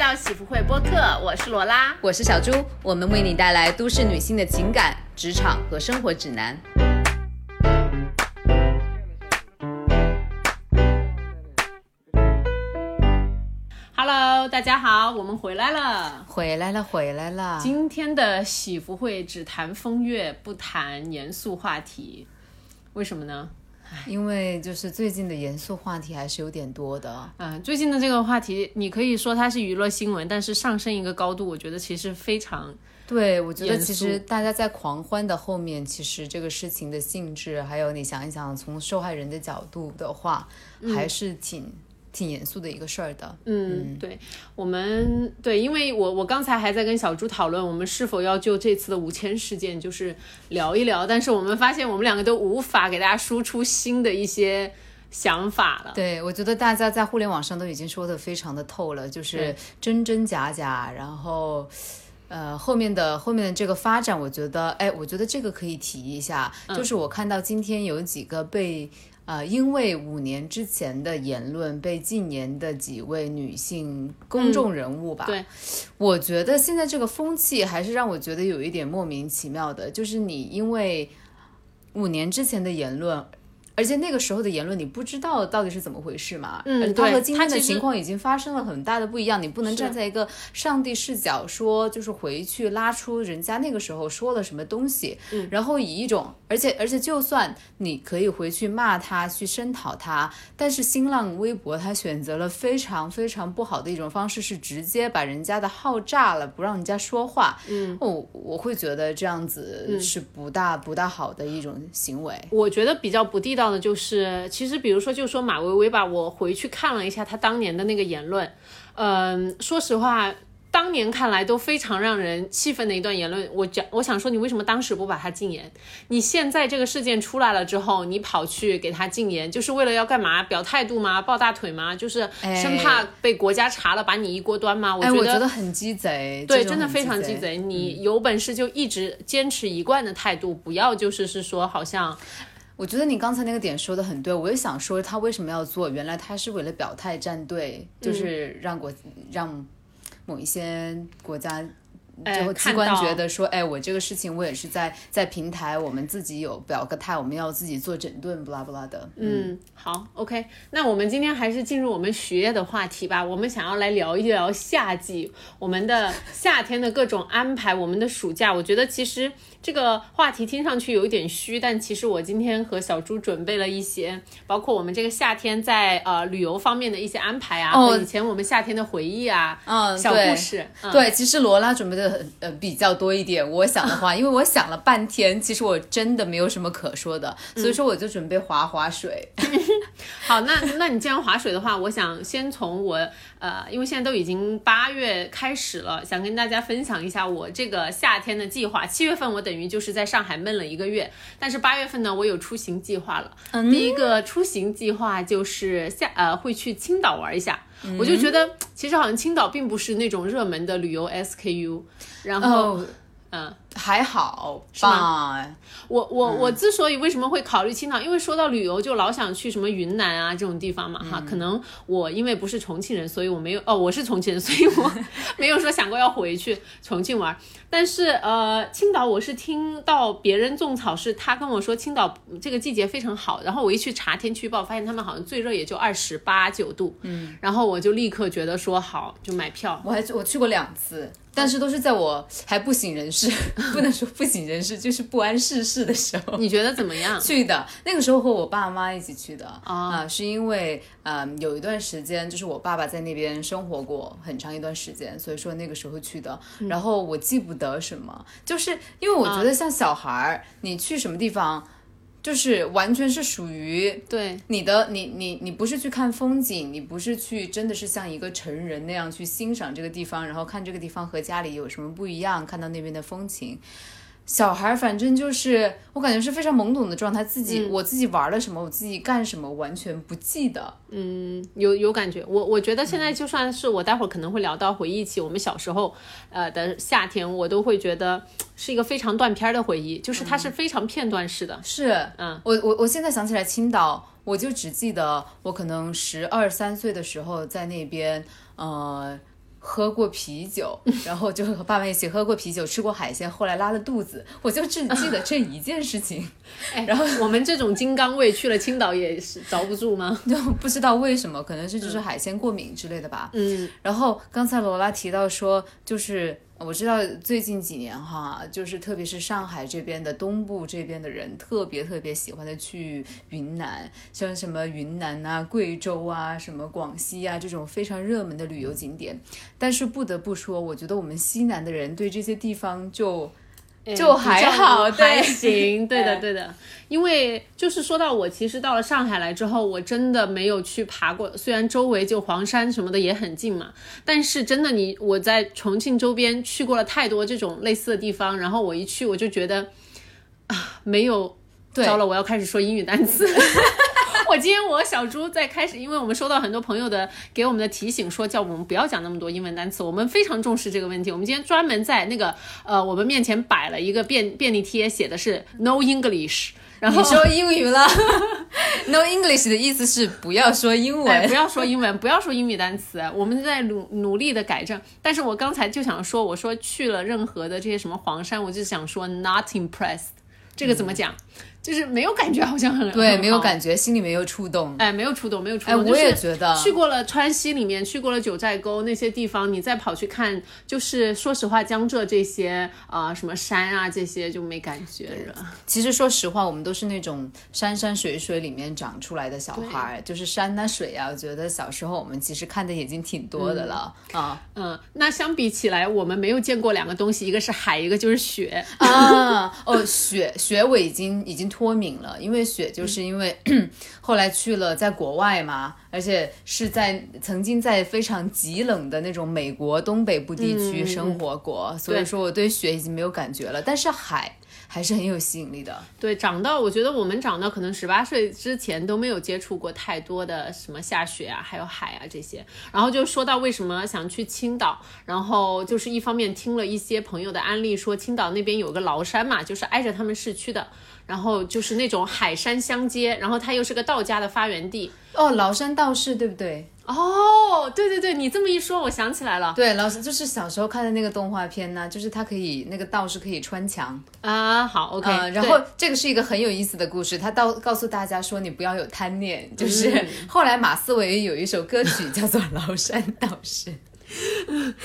到喜福会播客，我是罗拉，我是小朱，我们为你带来都市女性的情感、职场和生活指南。Hello，大家好，我们回来了，回来了，回来了。今天的喜福会只谈风月，不谈严肃话题，为什么呢？因为就是最近的严肃话题还是有点多的。嗯，最近的这个话题，你可以说它是娱乐新闻，但是上升一个高度，我觉得其实非常。对，我觉得其实大家在狂欢的后面，其实这个事情的性质，还有你想一想，从受害人的角度的话，还是挺。挺严肃的一个事儿的，嗯，对，我们对，因为我我刚才还在跟小朱讨论，我们是否要就这次的五千事件就是聊一聊，但是我们发现我们两个都无法给大家输出新的一些想法了。对，我觉得大家在互联网上都已经说的非常的透了，就是真真假假，然后呃后面的后面的这个发展，我觉得，哎，我觉得这个可以提一下，就是我看到今天有几个被。呃，因为五年之前的言论被近年的几位女性公众人物吧，对，我觉得现在这个风气还是让我觉得有一点莫名其妙的，就是你因为五年之前的言论。而且那个时候的言论，你不知道到底是怎么回事嘛？嗯，他和今天的情况已经发生了很大的不一样。你不能站在一个上帝视角说，就是回去拉出人家那个时候说了什么东西，嗯然后以一种，而且而且就算你可以回去骂他，去声讨他，但是新浪微博他选择了非常非常不好的一种方式，是直接把人家的号炸了，不让人家说话。嗯，我我会觉得这样子是不大不大好的一种行为。我觉得比较不地道。就是，其实比如说，就说马薇薇吧，我回去看了一下她当年的那个言论，嗯，说实话。当年看来都非常让人气愤的一段言论，我讲，我想说，你为什么当时不把他禁言？你现在这个事件出来了之后，你跑去给他禁言，就是为了要干嘛？表态度吗？抱大腿吗？就是生怕被国家查了，把你一锅端吗？我觉得很鸡贼，对，真的非常鸡贼。你有本事就一直坚持一贯的态度，不要就是是说好像。我觉得你刚才那个点说的很对，我也想说他为什么要做，原来他是为了表态站队，就是让国让某一些国家。最后机关觉得说，哎，我这个事情我也是在在平台，我们自己有表个态，我们要自己做整顿，不拉不拉的。嗯，好，OK，那我们今天还是进入我们学业的话题吧。我们想要来聊一聊夏季，我们的夏天的各种安排，我们的暑假。我觉得其实这个话题听上去有一点虚，但其实我今天和小朱准备了一些，包括我们这个夏天在呃旅游方面的一些安排啊，和以前我们夏天的回忆啊，嗯，小故事。对，其实罗拉准备的。呃，比较多一点。我想的话，因为我想了半天，其实我真的没有什么可说的，所以说我就准备划划水。好，那那你既然划水的话，我想先从我呃，因为现在都已经八月开始了，想跟大家分享一下我这个夏天的计划。七月份我等于就是在上海闷了一个月，但是八月份呢，我有出行计划了。第一个出行计划就是下呃会去青岛玩一下。我就觉得，其实好像青岛并不是那种热门的旅游 SKU，然后，嗯。还好吧，我我我之所以为什么会考虑青岛，因为说到旅游就老想去什么云南啊这种地方嘛哈。可能我因为不是重庆人，所以我没有哦，我是重庆人，所以我 没有说想过要回去重庆玩。但是呃，青岛我是听到别人种草，是他跟我说青岛这个季节非常好。然后我一去查天气预报，发现他们好像最热也就二十八九度。嗯，然后我就立刻觉得说好，就买票。我还我去过两次。但是都是在我还不省人事，不能说不省人事，就是不谙世事的时候。你觉得怎么样？去的那个时候和我爸妈一起去的啊，是因为嗯有一段时间就是我爸爸在那边生活过很长一段时间，所以说那个时候去的。然后我记不得什么，就是因为我觉得像小孩儿，你去什么地方。就是完全是属于对你的，你你你不是去看风景，你不是去真的是像一个成人那样去欣赏这个地方，然后看这个地方和家里有什么不一样，看到那边的风情。小孩反正就是我感觉是非常懵懂的状态，自己我自己玩了什么，我自己干什么完全不记得。嗯，有有感觉。我我觉得现在就算是我待会儿可能会聊到回忆起我们小时候，呃的夏天，我都会觉得是一个非常断片的回忆，就是它是非常片段式的。是，嗯，我我我现在想起来青岛，我就只记得我可能十二三岁的时候在那边，呃。喝过啤酒，然后就和爸妈一起喝过啤酒，吃过海鲜，后来拉了肚子，我就只记得这一件事情。然后我们这种金刚胃去了青岛也是遭不住吗？就不知道为什么，可能是就是海鲜过敏之类的吧。嗯，然后刚才罗拉提到说，就是我知道最近几年哈，就是特别是上海这边的东部这边的人，特别特别喜欢的去云南，像什么云南啊、贵州啊、什么广西啊这种非常热门的旅游景点。但是不得不说，我觉得我们西南的人对这些地方就。就还好，还行，对的，对的。因为就是说到我，其实到了上海来之后，我真的没有去爬过。虽然周围就黄山什么的也很近嘛，但是真的你我在重庆周边去过了太多这种类似的地方，然后我一去我就觉得啊，没有。糟了，我要开始说英语单词。我今天我小猪在开始，因为我们收到很多朋友的给我们的提醒，说叫我们不要讲那么多英文单词。我们非常重视这个问题。我们今天专门在那个呃我们面前摆了一个便便利贴，写的是 No English。然后你说英语了，No English 的意思是不要说英文，不要说英文，不要说英语单词。我们在努努力的改正。但是我刚才就想说，我说去了任何的这些什么黄山，我就想说 Not impressed。这个怎么讲？就是没有感觉，好像很对，没有感觉，心里没有触动。哎，没有触动，没有触动。哎，我也觉得。去过了川西里面，去过了九寨沟那些地方，你再跑去看，就是说实话，江浙这些啊，什么山啊，这些就没感觉了。其实说实话，我们都是那种山山水水里面长出来的小孩，就是山啊水啊，我觉得小时候我们其实看的已经挺多的了啊。嗯，那相比起来，我们没有见过两个东西，一个是海，一个就是雪啊。哦，雪雪我已经已经脱敏了，因为。雪，就是因为 后来去了在国外嘛，而且是在曾经在非常极冷的那种美国东北部地区生活过，所以说我对雪已经没有感觉了。但是海。还是很有吸引力的。对，长到我觉得我们长到可能十八岁之前都没有接触过太多的什么下雪啊，还有海啊这些。然后就说到为什么想去青岛，然后就是一方面听了一些朋友的安利，说青岛那边有个崂山嘛，就是挨着他们市区的，然后就是那种海山相接，然后它又是个道家的发源地。哦，崂山道士对不对？哦，对对对，你这么一说，我想起来了。对，老师就是小时候看的那个动画片呢，就是他可以那个道士可以穿墙啊。好，OK。然后这个是一个很有意思的故事，他到告诉大家说你不要有贪念，就是 后来马思唯有一首歌曲叫做《崂山道士》，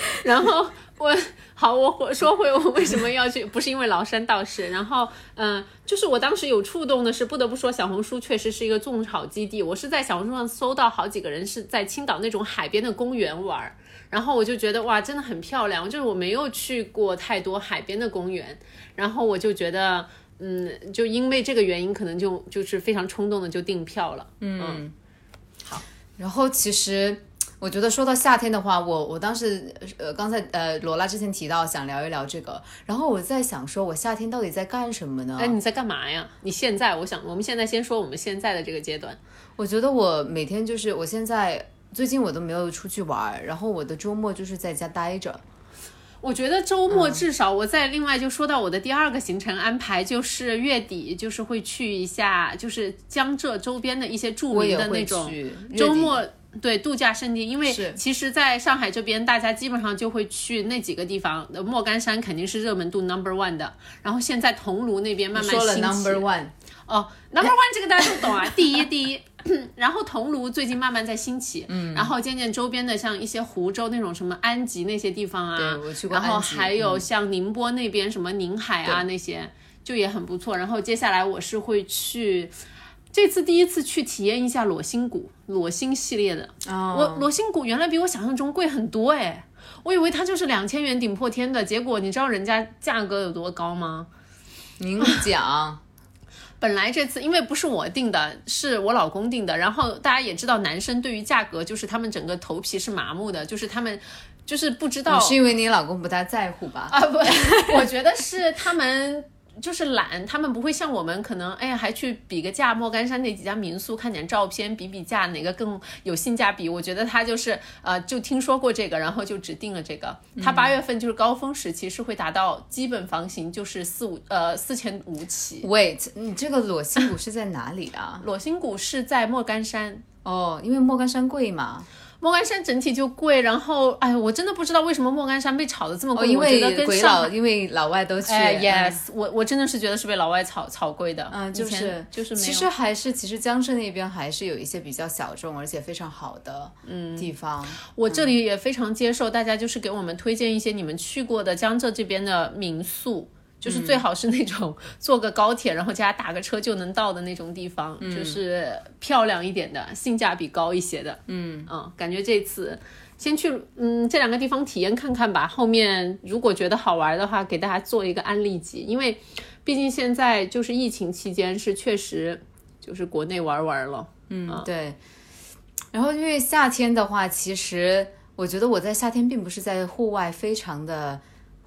然后。我好，我说回我为什么要去，不是因为崂山道士，然后嗯，就是我当时有触动的是，不得不说小红书确实是一个种草基地。我是在小红书上搜到好几个人是在青岛那种海边的公园玩，然后我就觉得哇，真的很漂亮。就是我没有去过太多海边的公园，然后我就觉得嗯，就因为这个原因，可能就就是非常冲动的就订票了。嗯，好，然后其实。我觉得说到夏天的话，我我当时呃刚才呃罗拉之前提到想聊一聊这个，然后我在想说，我夏天到底在干什么呢？哎，你在干嘛呀？你现在，我想我们现在先说我们现在的这个阶段。我觉得我每天就是我现在最近我都没有出去玩，然后我的周末就是在家待着。我觉得周末至少我在另外就说到我的第二个行程安排，就是月底就是会去一下，就是江浙周边的一些著名的那种周末。对度假胜地，因为其实在上海这边，大家基本上就会去那几个地方。莫干山肯定是热门度 number one 的，然后现在桐庐那边慢慢说了 number one 哦，number one 这个大家都懂啊，第一第一。然后桐庐最近慢慢在兴起，嗯，然后渐渐周边的像一些湖州那种什么安吉那些地方啊，对，我去过然后还有像宁波那边什么宁海啊那些，就也很不错。然后接下来我是会去。这次第一次去体验一下裸心谷，裸心系列的。我裸心谷原来比我想象中贵很多哎，我以为它就是两千元顶破天的，结果你知道人家价格有多高吗？您讲，本来这次因为不是我定的，是我老公定的。然后大家也知道，男生对于价格就是他们整个头皮是麻木的，就是他们就是不知道。是因为你老公不大在乎吧？啊不，我觉得是他们。就是懒，他们不会像我们，可能哎呀还去比个价，莫干山那几家民宿看点照片，比比价哪个更有性价比。我觉得他就是呃，就听说过这个，然后就指定了这个。他八月份就是高峰时期，是会达到基本房型就是四五呃四千五起。Wait，你这个裸心谷是在哪里啊？裸心谷是在莫干山哦，因为莫干山贵嘛。莫干山整体就贵，然后哎，我真的不知道为什么莫干山被炒的这么贵。因为我觉得跟鬼上因为老外都去。哎嗯，yes，我我真的是觉得是被老外炒炒贵的。嗯，就是就是没有其实还是其实江浙那边还是有一些比较小众而且非常好的嗯地方。我这里也非常接受大家就是给我们推荐一些你们去过的江浙这边的民宿。就是最好是那种 坐个高铁，然后加打个车就能到的那种地方，就是漂亮一点的，性价比高一些的。嗯嗯，感觉这次先去嗯这两个地方体验看看吧。后面如果觉得好玩的话，给大家做一个案例集，因为毕竟现在就是疫情期间是确实就是国内玩玩了。嗯，对。然后因为夏天的话，其实我觉得我在夏天并不是在户外非常的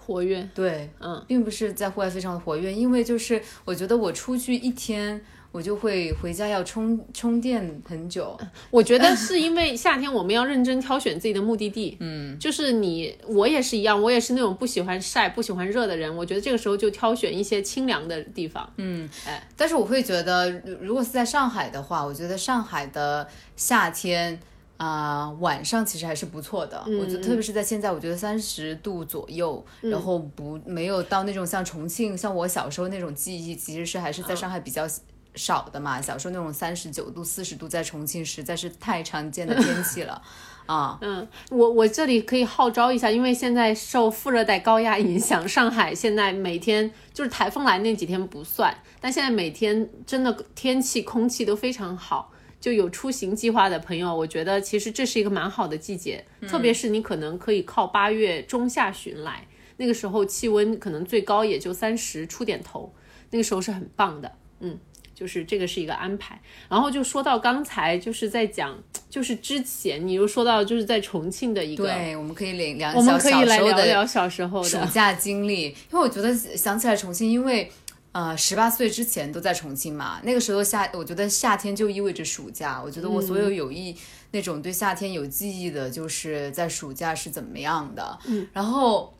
活跃，对，嗯，并不是在户外非常的活跃，因为就是我觉得我出去一天，我就会回家要充充电很久。我觉得是因为夏天我们要认真挑选自己的目的地，嗯，就是你我也是一样，我也是那种不喜欢晒、不喜欢热的人。我觉得这个时候就挑选一些清凉的地方，嗯，哎，但是我会觉得，如如果是在上海的话，我觉得上海的夏天。啊、晚上其实还是不错的。我觉得，特别是在现在，我觉得三十度左右，然后不没有到那种像重庆，像我小时候那种记忆，其实是还是在上海比较少的嘛。小时候那种三十九度、四十度，在重庆实在是太常见的天气了 啊。嗯，我我这里可以号召一下，因为现在受副热带高压影响，上海现在每天就是台风来那几天不算，但现在每天真的天气、空气都非常好。就有出行计划的朋友，我觉得其实这是一个蛮好的季节，特别是你可能可以靠八月中下旬来，那个时候气温可能最高也就三十出点头，那个时候是很棒的，嗯。就是这个是一个安排，然后就说到刚才就是在讲，就是之前你又说到就是在重庆的一个，对，我们可以聊聊我们可以来聊小时候的聊小时候的，暑假经历，因为我觉得想起来重庆，因为呃十八岁之前都在重庆嘛，那个时候夏，我觉得夏天就意味着暑假。我觉得我所有有意、那种对夏天有记忆的，就是在暑假是怎么样的。嗯，然后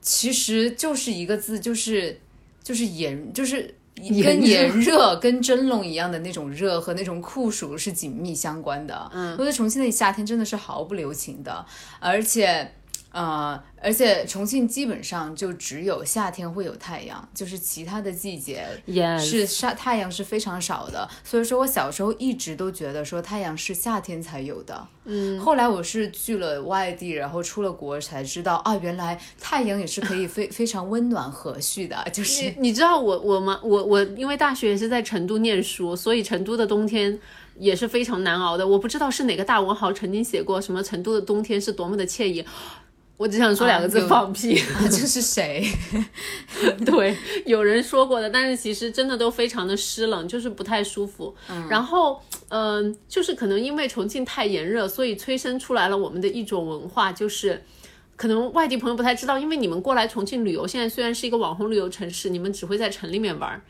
其实就是一个字，就是就是炎，就是。跟炎热、跟蒸笼一样的那种热和那种酷暑是紧密相关的。嗯，我觉得重庆的夏天真的是毫不留情的，而且。呃，而且重庆基本上就只有夏天会有太阳，就是其他的季节是晒太阳是非常少的。所以说我小时候一直都觉得说太阳是夏天才有的。嗯，后来我是去了外地，然后出了国才知道啊，原来太阳也是可以非 非常温暖和煦的。就是你你知道我我吗？我我因为大学也是在成都念书，所以成都的冬天也是非常难熬的。我不知道是哪个大文豪曾经写过什么成都的冬天是多么的惬意。我只想说两个字：有放屁。啊，这是谁？对，有人说过的，但是其实真的都非常的湿冷，就是不太舒服。然后，嗯、就是可能因为重庆太炎热，所以催生出来了我们的一种文化，就是可能外地朋友不太知道，因为你们过来重庆旅游，现在虽然是一个网红旅游城市，你们只会在城里面玩儿，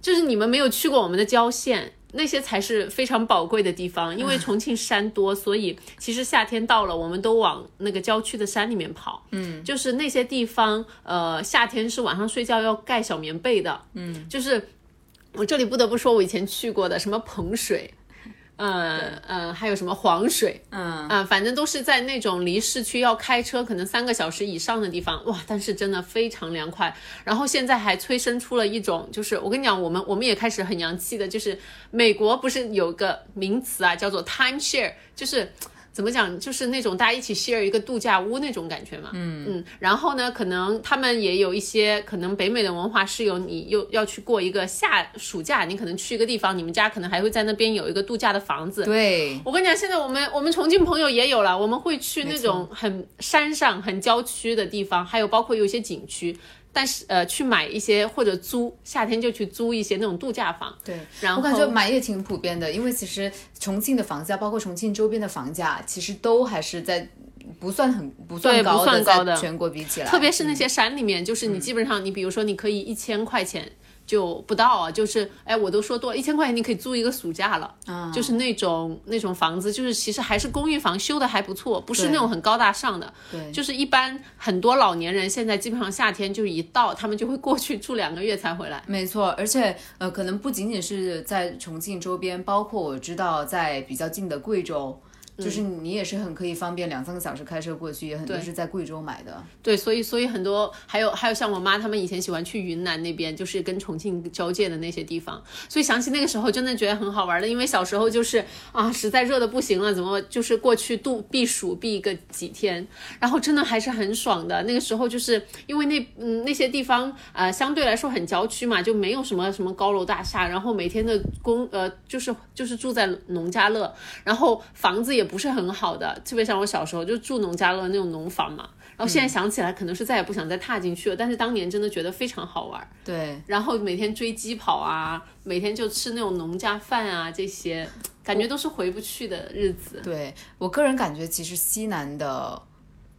就是你们没有去过我们的郊县。那些才是非常宝贵的地方，因为重庆山多，所以其实夏天到了，我们都往那个郊区的山里面跑。嗯，就是那些地方，呃，夏天是晚上睡觉要盖小棉被的。嗯，就是我这里不得不说，我以前去过的什么彭水。嗯嗯，还有什么黄水，嗯啊，反正都是在那种离市区要开车可能三个小时以上的地方，哇！但是真的非常凉快。然后现在还催生出了一种，就是我跟你讲，我们我们也开始很洋气的，就是美国不是有个名词啊，叫做 time share，就是。怎么讲？就是那种大家一起 share 一个度假屋那种感觉嘛。嗯嗯。然后呢，可能他们也有一些，可能北美的文化是有你又要去过一个夏暑假，你可能去一个地方，你们家可能还会在那边有一个度假的房子。对，我跟你讲，现在我们我们重庆朋友也有了，我们会去那种很山上、很郊区的地方，还有包括有一些景区。但是呃，去买一些或者租，夏天就去租一些那种度假房。对，然后我感觉买也挺普遍的，因为其实重庆的房价，包括重庆周边的房价，其实都还是在不算很不算高的，算高的在全国比起来，特别是那些山里面，就是你基本上，你比如说你可以一千块钱。就不到啊，就是哎，我都说多了，一千块钱你可以租一个暑假了，啊就是那种那种房子，就是其实还是公寓房，修的还不错，不是那种很高大上的，对，就是一般很多老年人现在基本上夏天就一到，他们就会过去住两个月才回来。没错，而且呃，可能不仅仅是在重庆周边，包括我知道在比较近的贵州。就是你也是很可以方便两三个小时开车过去，也很多是在贵州买的。对，所以所以很多还有还有像我妈他们以前喜欢去云南那边，就是跟重庆交界的那些地方，所以想起那个时候真的觉得很好玩的，因为小时候就是啊实在热的不行了，怎么就是过去度避暑避个几天，然后真的还是很爽的。那个时候就是因为那嗯那些地方呃相对来说很郊区嘛，就没有什么什么高楼大厦，然后每天的工呃就是就是住在农家乐，然后房子也不是很好的，特别像我小时候就住农家乐那种农房嘛。然后现在想起来，可能是再也不想再踏进去了。但是当年真的觉得非常好玩，对，然后每天追鸡跑啊，每天就吃那种农家饭啊，这些感觉都是回不去的日子。对我个人感觉，其实西南的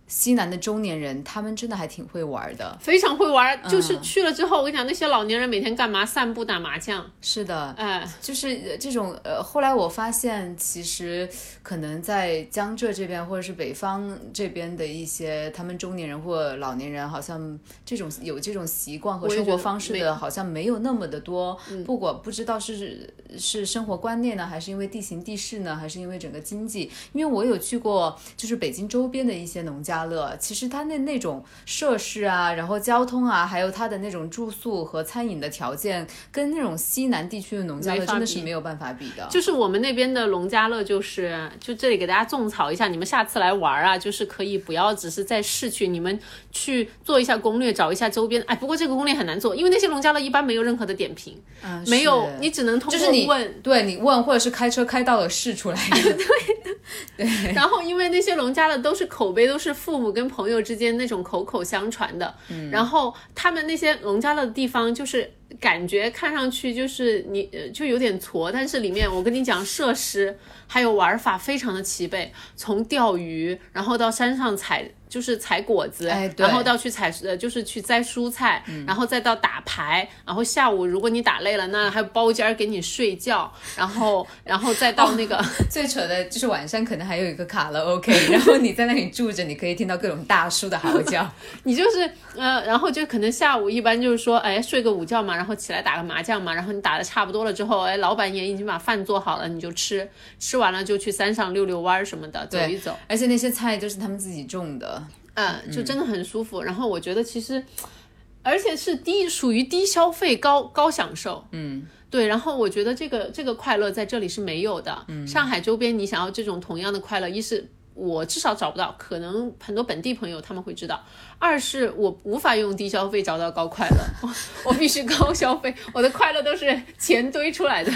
西南的中年人，他们真的还挺会玩的。非常会玩，就是去了之后，我跟你讲，那些老年人每天干嘛？散步、打麻将。是的，哎，就是呃这种呃，后来我发现，其实可能在江浙这边或者是北方这边的一些他们中年人或老年人，好像这种有这种习惯和生活方式的，好像没有那么的多。不管不知道是是生活观念呢，还是因为地形地势呢，还是因为整个经济？因为我有去过，就是北京周边的一些农家乐，其实它那那种设施啊，然后交通啊，还有它的那种住宿和餐饮的条件，跟那种西南地区的农家乐真的是没有办法比的。就是我们那边的农家乐，就是就这里给大家种草一下，你们下次来玩啊，就是可以不要只是在市区，你们去做一下攻略，找一下周边。哎，不过这个攻略很难做，因为那些农家乐一般没有任何的点评，嗯，没有，你只能通就是你过问。对你问，或者是开车开到了试出来 的。然后，因为那些农家乐都是口碑，都是父母跟朋友之间那种口口相传的。嗯，然后他们那些农家乐的地方，就是感觉看上去就是你呃就有点挫，但是里面我跟你讲，设施还有玩法非常的齐备，从钓鱼，然后到山上采。就是采果子，然后到去采呃，就是去摘蔬菜，然后再到打牌，然后下午如果你打累了，那还有包间儿给你睡觉，然后 然后再到那个、最扯的就是晚上可能还有一个卡拉 OK，然后你在那里住着，你可以听到各种大叔的嚎叫。你就是呃，然后就可能下午一般就是说，哎，睡个午觉嘛，然后起来打个麻将嘛，然后你打的差不多了之后，哎，老板也已经把饭做好了，你就吃，吃完了就去山上溜溜弯儿什么的，走一走，而且那些菜都是他们自己种的。嗯，就真的很舒服。然后我觉得其实，而且是低属于低消费高高享受，嗯。对，然后我觉得这个这个快乐在这里是没有的。嗯，上海周边你想要这种同样的快乐，一是我至少找不到，可能很多本地朋友他们会知道；二是我无法用低消费找到高快乐，我 我必须高消费，我的快乐都是钱堆出来的。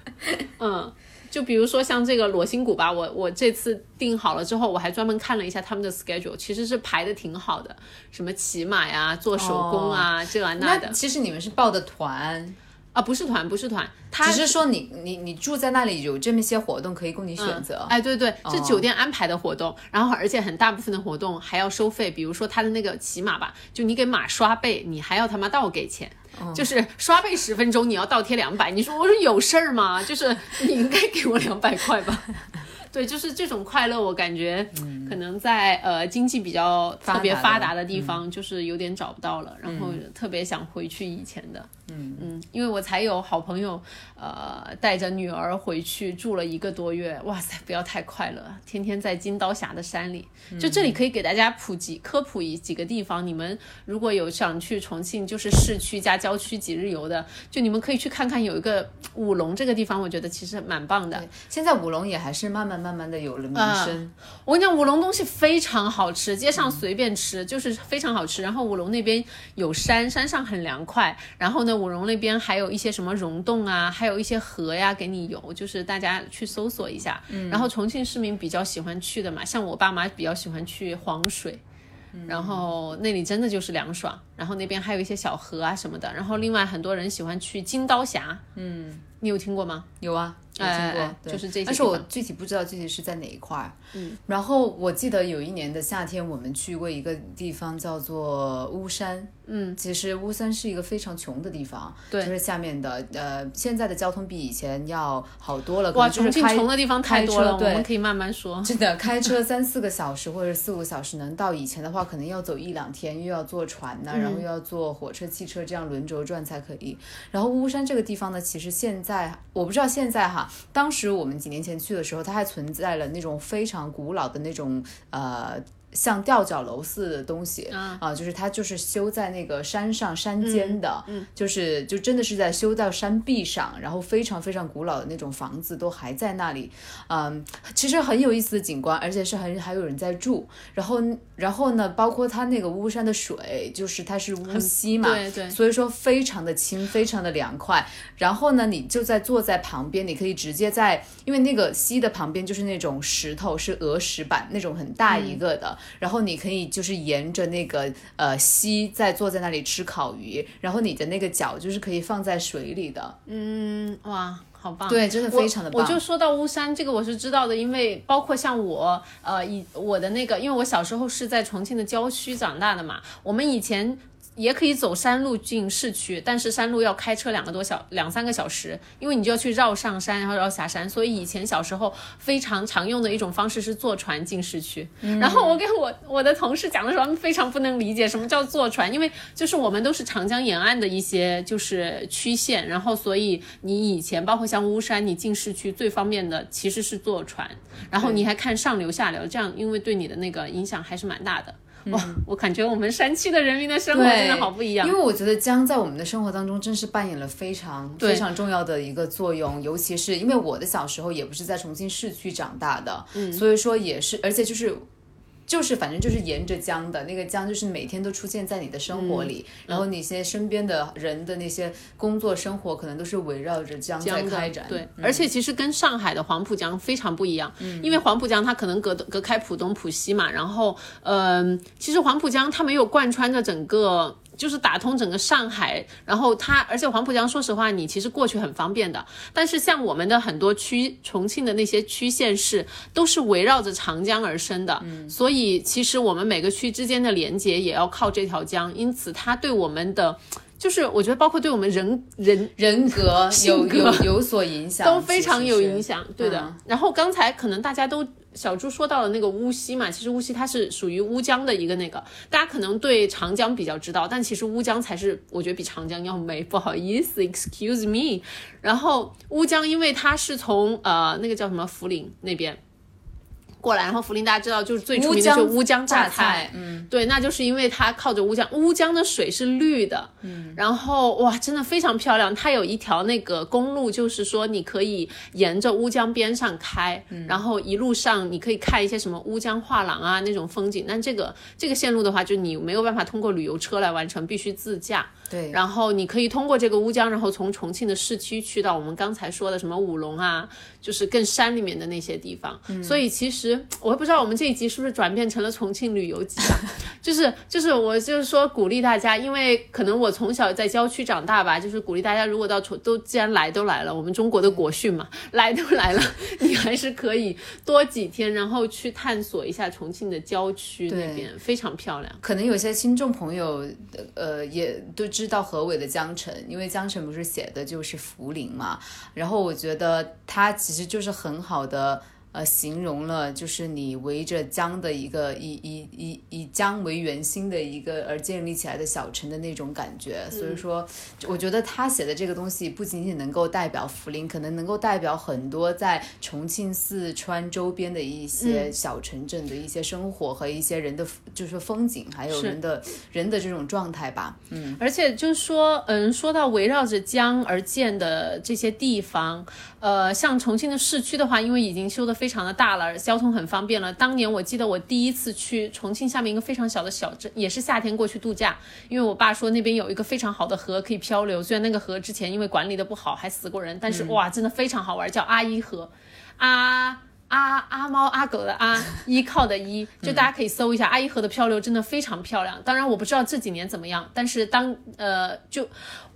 嗯，就比如说像这个裸心谷吧，我我这次订好了之后，我还专门看了一下他们的 schedule，其实是排的挺好的，什么骑马呀、做手工啊，这啊那的。其实你们是报的团，啊，不是团，不是团，他只是说你你你住在那里有这么些活动可以供你选择。哎，对对，是酒店安排的活动，然后而且很大部分的活动还要收费，比如说他的那个骑马吧，就你给马刷背，你还要他妈倒给钱。就是刷背十分钟，你要倒贴两百，你说我说有事儿吗？就是你应该给我两百块吧。对，就是这种快乐，我感觉可能在呃经济比较特别发达的地方，就是有点找不到了，然后特别想回去以前的。嗯嗯，因为我才有好朋友，呃，带着女儿回去住了一个多月，哇塞，不要太快乐，天天在金刀峡的山里。就这里可以给大家普及科普一几个地方，你们如果有想去重庆，就是市区加郊区几日游的，就你们可以去看看，有一个五龙这个地方，我觉得其实蛮棒的。现在舞龙也还是慢慢慢慢的有了名声。我跟你讲，五龙东西非常好吃，街上随便吃、就是非常好吃。然后五龙那边有山，山上很凉快。然后呢，五龙那边还有一些什么溶洞啊，还有一些河呀给你游，就是大家去搜索一下。然后重庆市民比较喜欢去的嘛，像我爸妈比较喜欢去黄水。然后那里真的就是凉爽，然后那边还有一些小河啊什么的。然后另外很多人喜欢去金刀峡，嗯，你有听过吗？有啊，有听过，就是这些但是我具体不知道具体是在哪一块儿。嗯，然后我记得有一年的夏天，我们去过一个地方叫做巫山。嗯，其实巫山是一个非常穷的地方，对就是下面的呃，现在的交通比以前要好多了。哇，就是重庆开穷的地方太多了，对我们可以慢慢说。真的开车三四个小时或者四五个小时能到，以前的话可能要走一两天，又要坐船呐、然后又要坐火车、汽车这样轮轴转才可以。然后巫山这个地方呢，其实现在我不知道现在哈，当时我们几年前去的时候，它还存在了那种非常古老的那种呃。像吊脚楼似的东西啊，就是它就是修在那个山上山间的，就是就真的是在修到山壁上，然后非常非常古老的那种房子都还在那里，嗯，其实很有意思的景观，而且是很还有人在住。然后然后呢，包括它那个巫山的水，就是它是巫溪嘛，对对，所以说非常的清，非常的凉快。然后呢，你就在坐在旁边，你可以直接在，因为那个溪的旁边就是那种石头，是鹅石板那种很大一个的。然后你可以就是沿着那个呃溪，再坐在那里吃烤鱼，然后你的那个脚就是可以放在水里的。嗯，哇，好棒！对，真的非常的棒。我就说到巫山这个，我是知道的，因为包括像我，呃，以我的那个，因为我小时候是在重庆的郊区长大的嘛，我们以前。也可以走山路进市区，但是山路要开车两个多小两三个小时，因为你就要去绕上山，然后绕下山。所以以前小时候非常常用的一种方式是坐船进市区。然后我跟我我的同事讲的时候，他们非常不能理解什么叫坐船，因为就是我们都是长江沿岸的一些就是区县，然后所以你以前包括像巫山，你进市区最方便的其实是坐船，然后你还看上流下流，这样因为对你的那个影响还是蛮大的。哇，我感觉我们山区的人民的生活真的好不一样。因为我觉得姜在我们的生活当中真是扮演了非常非常重要的一个作用，尤其是因为我的小时候也不是在重庆市区长大的，所以说也是，而且就是。就是反正就是沿着江的那个江，就是每天都出现在你的生活里，然后你现在身边的人的那些工作生活，可能都是围绕着江在开展。对，而且其实跟上海的黄浦江非常不一样，因为黄浦江它可能隔隔开浦东浦西嘛，然后嗯，其实黄浦江它没有贯穿着整个。就是打通整个上海，然后它，而且黄浦江，说实话，你其实过去很方便的。但是像我们的很多区，重庆的那些区县市，都是围绕着长江而生的，嗯所以其实我们每个区之间的连接也要靠这条江，因此它对我们的，就是我觉得包括对我们人人人格有有有所影响，都非常有影响，对的。然后刚才可能大家都。小猪说到了那个巫溪嘛，其实巫溪它是属于乌江的一个那个，大家可能对长江比较知道，但其实乌江才是我觉得比长江要美。不好意思，excuse me。然后乌江因为它是从呃那个叫什么涪陵那边。过来，然后涪陵大家知道就是最出名的就乌江榨菜，嗯，对，那就是因为它靠着乌江，乌江的水是绿的，嗯，然后哇，真的非常漂亮。它有一条那个公路，就是说你可以沿着乌江边上开，然后一路上你可以看一些什么乌江画廊啊那种风景。但这个这个线路的话，就你没有办法通过旅游车来完成，必须自驾。对，然后你可以通过这个乌江，然后从重庆的市区去到我们刚才说的什么武隆啊，就是更山里面的那些地方。嗯所以其实我也不知道我们这一集是不是转变成了重庆旅游集啊？就是就是我就是说鼓励大家，因为可能我从小在郊区长大吧，就是鼓励大家，如果到重都既然来都来了，我们中国的国训嘛，来都来了，你还是可以多几天，然后去探索一下重庆的郊区那边，非常漂亮。可能有些听众朋友呃也都。知道何伟的江城，因为江城不是写的就是涪陵嘛，然后我觉得他其实就是很好的。呃，形容了就是你围着江的一个以以以以江为圆心的一个而建立起来的小城的那种感觉，所以说，我觉得他写的这个东西不仅仅能够代表涪陵，可能能够代表很多在重庆、四川周边的一些小城镇的一些生活和一些人的就是风景，还有人的人的这种状态吧。嗯，而且就是说，嗯，说到围绕着江而建的这些地方，呃，像重庆的市区的话，因为已经修的。非常的大了，交通很方便了。当年我记得我第一次去重庆下面一个非常小的小镇，也是夏天过去度假，因为我爸说那边有一个非常好的河可以漂流。虽然那个河之前因为管理的不好还死过人，但是哇，真的非常好玩，叫阿依河，阿。阿阿猫阿狗的阿依靠的依，就大家可以搜一下阿依河的漂流，真的非常漂亮。当然我不知道这几年怎么样，但是当呃就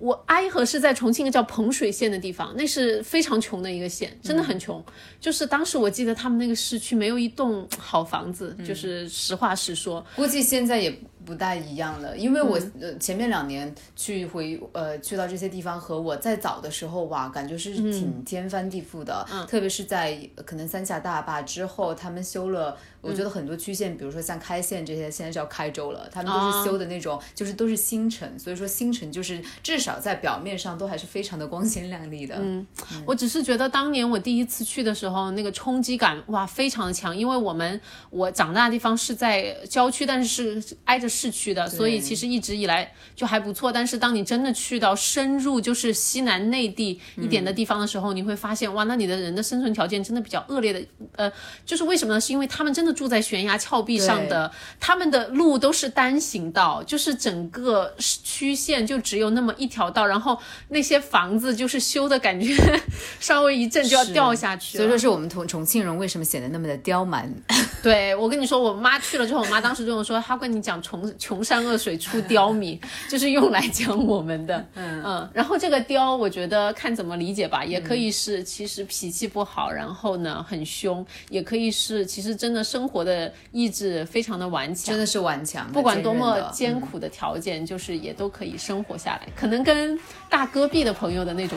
我哀河是在重庆一个叫彭水县的地方，那是非常穷的一个县，真的很穷。就是当时我记得他们那个市区没有一栋好房子，就是实话实说。估计现在也不大一样了，因为我呃前面两年去回呃去到这些地方和我在早的时候哇，感觉是挺天翻地覆的，特别是在可能三峡大坝之后，他们修了。我觉得很多区县，比如说像开县这些，现在叫开州了，他们都是修的那种，就是都是新城，所以说新城就是至少在表面上都还是非常的光鲜亮丽的。嗯，我只是觉得当年我第一次去的时候，那个冲击感哇非常的强，因为我们我长大的地方是在郊区，但是是挨着市区的，所以其实一直以来就还不错。但是当你真的去到深入就是西南内地一点的地方的时候，你会发现哇，那你的人的生存条件真的比较恶劣的。呃，就是为什么呢？是因为他们真的。住在悬崖峭壁上的，他们的路都是单行道，就是整个曲线就只有那么一条道，然后那些房子就是修的感觉，稍微一震就要掉下去。所以说是我们重重庆人为什么显得那么的刁蛮？对我跟你说，我妈去了之后，我妈当时跟我说，她跟你讲“穷穷山恶水出刁民”，就是用来讲我们的。嗯嗯，然后这个刁，我觉得看怎么理解吧，也可以是其实脾气不好，然后呢很凶，也可以是其实真的生。生活的意志非常的顽强，真的是顽强。不管多么艰苦的条件，就是也都可以生活下来。可能跟大戈壁的朋友的那种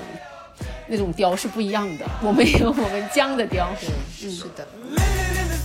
那种雕是不一样的。我们有我们江的雕，嗯，是的。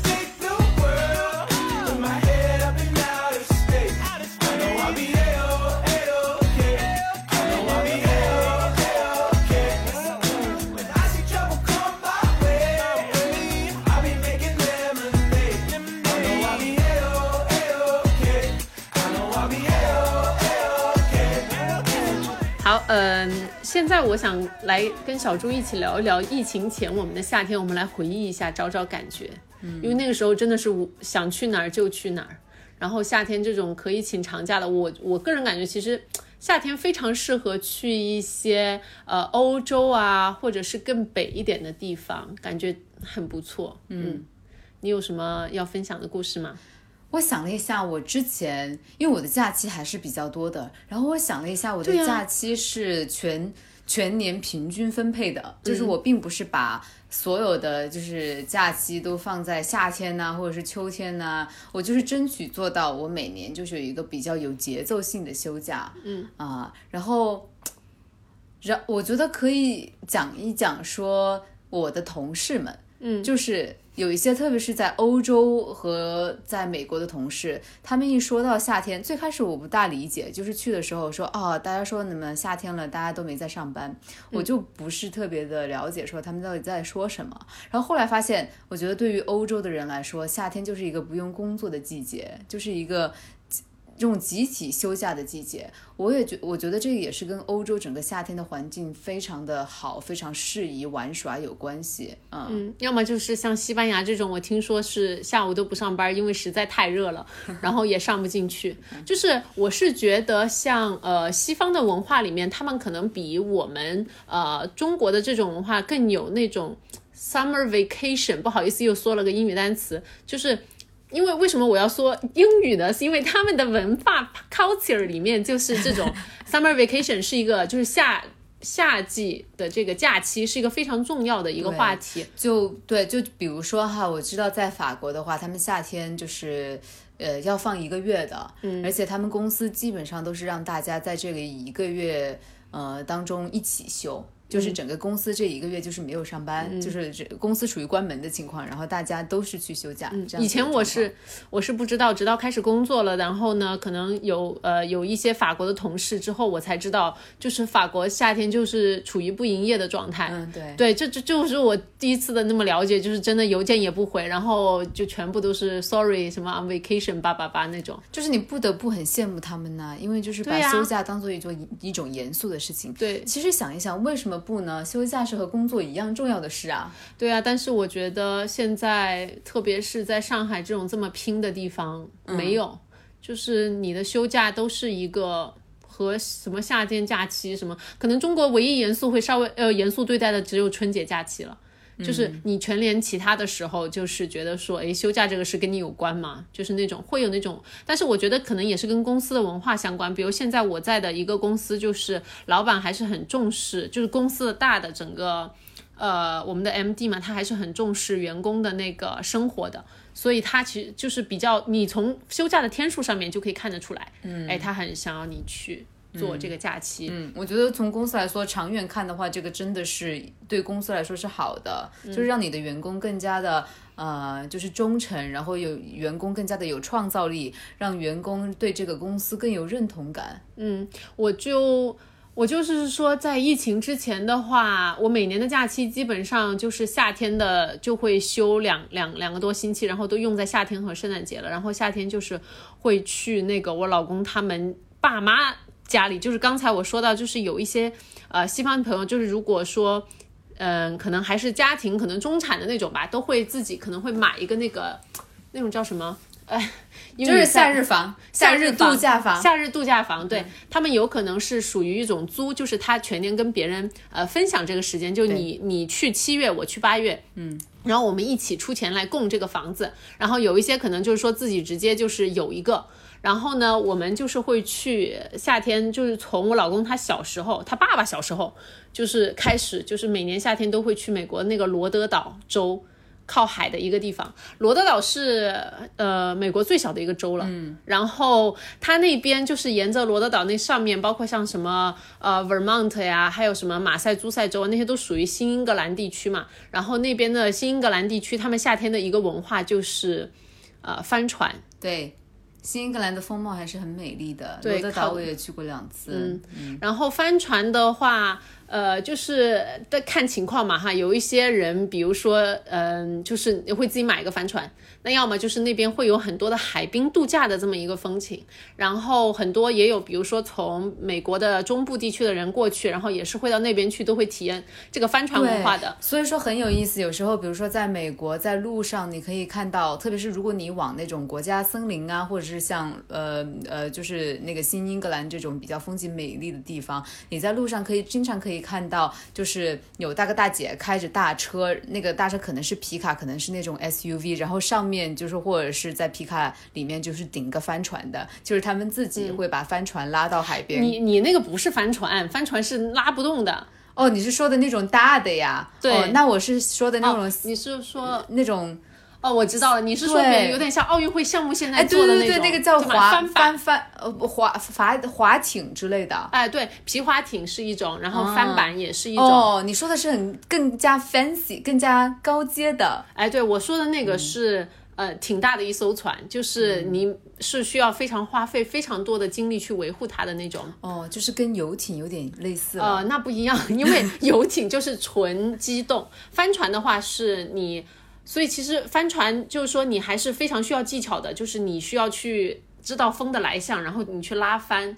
好，嗯，现在我想来跟小朱一起聊一聊疫情前我们的夏天，我们来回忆一下，找找感觉。嗯，因为那个时候真的是我想去哪儿就去哪儿，然后夏天这种可以请长假的，我我个人感觉其实夏天非常适合去一些呃欧洲啊，或者是更北一点的地方，感觉很不错。嗯，你有什么要分享的故事吗？我想了一下，我之前因为我的假期还是比较多的，然后我想了一下，我的假期是全全年平均分配的，就是我并不是把所有的就是假期都放在夏天呐，或者是秋天呐，我就是争取做到我每年就是有一个比较有节奏性的休假，嗯啊，然后，然我觉得可以讲一讲说我的同事们，嗯，就是。有一些，特别是在欧洲和在美国的同事，他们一说到夏天，最开始我不大理解，就是去的时候说，哦，大家说你们夏天了，大家都没在上班，我就不是特别的了解，说他们到底在说什么。然后后来发现，我觉得对于欧洲的人来说，夏天就是一个不用工作的季节，就是一个。这种集体休假的季节，我也觉我觉得这个也是跟欧洲整个夏天的环境非常的好，非常适宜玩耍有关系。嗯，要么就是像西班牙这种，我听说是下午都不上班，因为实在太热了，然后也上不进去。就是我是觉得像呃西方的文化里面，他们可能比我们呃中国的这种文化更有那种 summer vacation。不好意思，又说了个英语单词，就是。因为为什么我要说英语呢？是因为他们的文化 culture 里面就是这种 summer vacation 是一个就是夏夏季的这个假期是一个非常重要的一个话题。就对，就比如说哈，我知道在法国的话，他们夏天就是呃要放一个月的，嗯，而且他们公司基本上都是让大家在这个一个月呃当中一起休。就是整个公司这一个月就是没有上班，就是这公司处于关门的情况，然后大家都是去休假。以前我是我是不知道，直到开始工作了，然后呢，可能有呃有一些法国的同事之后，我才知道，就是法国夏天就是处于不营业的状态。嗯，对对，这这就是我第一次的那么了解，就是真的邮件也不回，然后就全部都是 sorry 什么 on vacation 八八八那种。就是你不得不很羡慕他们呢，因为就是把休假当做一种一种严肃的事情。对，其实想一想，为什么？不呢，休假是和工作一样重要的事啊。对啊，但是我觉得现在，特别是在上海这种这么拼的地方，没有，就是你的休假都是一个和什么夏天假期什么，可能中国唯一严肃会稍微呃严肃对待的只有春节假期了。就是你全连其他的时候，就是觉得说，哎，休假这个事跟你有关吗？就是那种会有那种，但是我觉得可能也是跟公司的文化相关。比如现在我在的一个公司，就是老板还是很重视，就是公司的大的整个。呃，我们的 MD 嘛，他还是很重视员工的那个生活的，所以他其实就是比较，你从休假的天数上面就可以看得出来，嗯，哎，他很想要你去做这个假期，嗯，我觉得从公司来说，长远看的话，这个真的是对公司来说是好的，就是让你的员工更加的呃，就是忠诚，然后有员工更加的有创造力，让员工对这个公司更有认同感，嗯，我就。我就是说，在疫情之前的话，我每年的假期基本上就是夏天的就会休两两两个多星期，然后都用在夏天和圣诞节了。然后夏天就是会去那个我老公他们爸妈家里，就是刚才我说到，就是有一些呃西方朋友，就是如果说嗯，可能还是家庭可能中产的那种吧，都会自己可能会买一个那个那种叫什么？哎。就是夏日房、夏日度假房、夏日度假房，对他们有可能是属于一种租，就是他全年跟别人呃分享这个时间，就你你去七月，我去八月，嗯，然后我们一起出钱来供这个房子，然后有一些可能就是说自己直接就是有一个，然后呢，我们就是会去夏天，就是从我老公他小时候，他爸爸小时候就是开始，就是每年夏天都会去美国那个罗德岛州。靠海的一个地方，罗德岛是呃美国最小的一个州了。嗯，然后他那边就是沿着罗德岛那上面，包括像什么呃 Vermont 呀，还有什么马赛诸塞州那些都属于新英格兰地区嘛。然后那边的新英格兰地区，他们夏天的一个文化就是呃帆船。对，新英格兰的风貌还是很美丽的。罗德岛我也去过两次。嗯，然后帆船的话。呃，就是的看情况嘛哈，有一些人，比如说，嗯，就是会自己买一个帆船，那要么就是那边会有很多的海滨度假的这么一个风情，然后很多也有，比如说从美国的中部地区的人过去，然后也是会到那边去，都会体验这个帆船文化的，所以说很有意思。有时候，比如说在美国，在路上你可以看到，特别是如果你往那种国家森林啊，或者是像呃呃，就是那个新英格兰这种比较风景美丽的地方，你在路上可以经常可以。看到就是有大哥大姐开着大车，那个大车可能是皮卡，可能是那种 SUV，然后上面就是或者是在皮卡里面就是顶个帆船的，就是他们自己会把帆船拉到海边。你你那个不是帆船，帆船是拉不动的。哦，你是说的那种大的呀？对，那我是说的那种，你是说那种。哦，我知道了，你是说有点像奥运会项目现在做的那种，那个叫滑翻翻呃滑滑滑艇之类的。哎，对，皮划艇是一种，然后帆板也是一种。哦，你说的是很更加 fancy、更加高阶的。哎，对我说的那个是呃挺大的一艘船，就是你是需要非常花费非常多的精力去维护它的那种。哦，就是跟游艇有点类似。呃，那不一样，因为 游艇就是纯机动，帆船的话是你。所以其实帆船就是说你还是非常需要技巧的，就是你需要去知道风的来向，然后你去拉帆。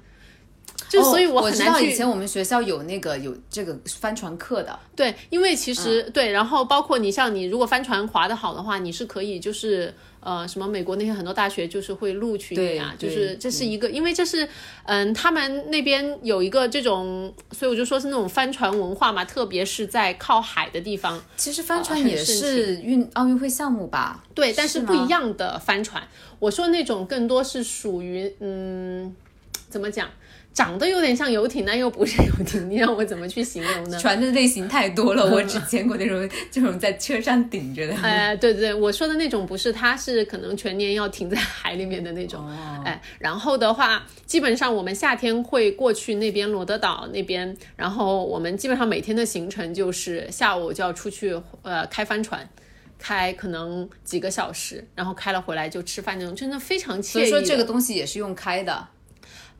就所以我很难去。以前我们学校有那个有这个帆船课的。对，因为其实对，然后包括你像你如果帆船划得好的话，你是可以就是呃什么美国那些很多大学就是会录取你啊，就是这是一个，因为这是嗯他们那边有一个这种，所以我就说是那种帆船文化嘛，特别是在靠海的地方。其实帆船也是运奥运会项目吧？对，但是不一样的帆船。我说那种更多是属于嗯怎么讲？长得有点像游艇，但又不是游艇，你让我怎么去形容呢？船的类型太多了，我只见过那种这种在车上顶着的。哎，对对，我说的那种不是，它是可能全年要停在海里面的那种。哎，然后的话，基本上我们夏天会过去那边罗德岛那边，然后我们基本上每天的行程就是下午就要出去呃开帆船，开可能几个小时，然后开了回来就吃饭那种，真的非常惬意。所以说这个东西也是用开的，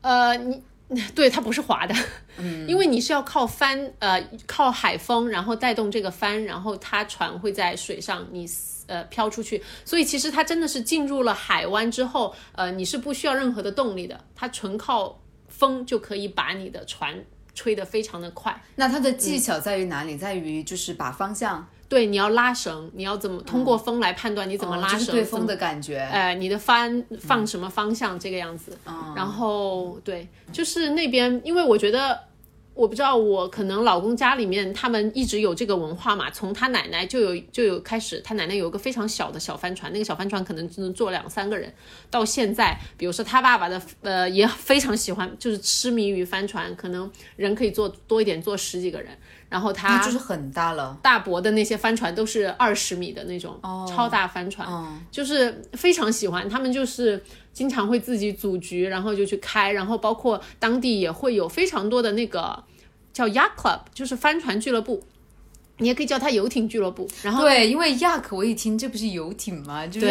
呃，你。对，它不是滑的，嗯，因为你是要靠帆，呃，靠海风，然后带动这个帆，然后它船会在水上，你呃飘出去，所以其实它真的是进入了海湾之后，呃，你是不需要任何的动力的，它纯靠风就可以把你的船吹得非常的快。那它的技巧在于哪里？在于就是把方向。对，你要拉绳，你要怎么通过风来判断你怎么拉绳？对风的感觉。哎，你的帆放什么方向？这个样子。然后对，就是那边，因为我觉得，我不知道，我可能老公家里面他们一直有这个文化嘛，从他奶奶就有就有开始，他奶奶有一个非常小的小帆船，那个小帆船可能只能坐两三个人。到现在，比如说他爸爸的呃也非常喜欢，就是痴迷于帆船，可能人可以坐多一点，坐十几个人。然后它就是很大了。大伯的那些帆船都是二十米的那种超大帆船，就是非常喜欢。他们就是经常会自己组局，然后就去开，然后包括当地也会有非常多的那个叫 yacht club，就是帆船俱乐部。你也可以叫它游艇俱乐部。然后对，因为 yacht 我一听这不是游艇吗？就是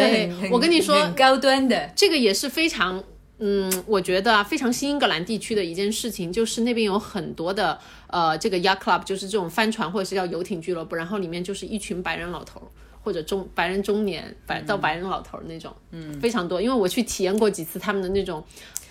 我跟你说高端的。这个也是非常，嗯，我觉得啊，非常新英格兰地区的一件事情，就是那边有很多的呃，这个 yacht club，就是这种帆船或者是叫游艇俱乐部，然后里面就是一群白人老头儿或者中白人中年白到白人老头儿那种，嗯，非常多。因为我去体验过几次他们的那种，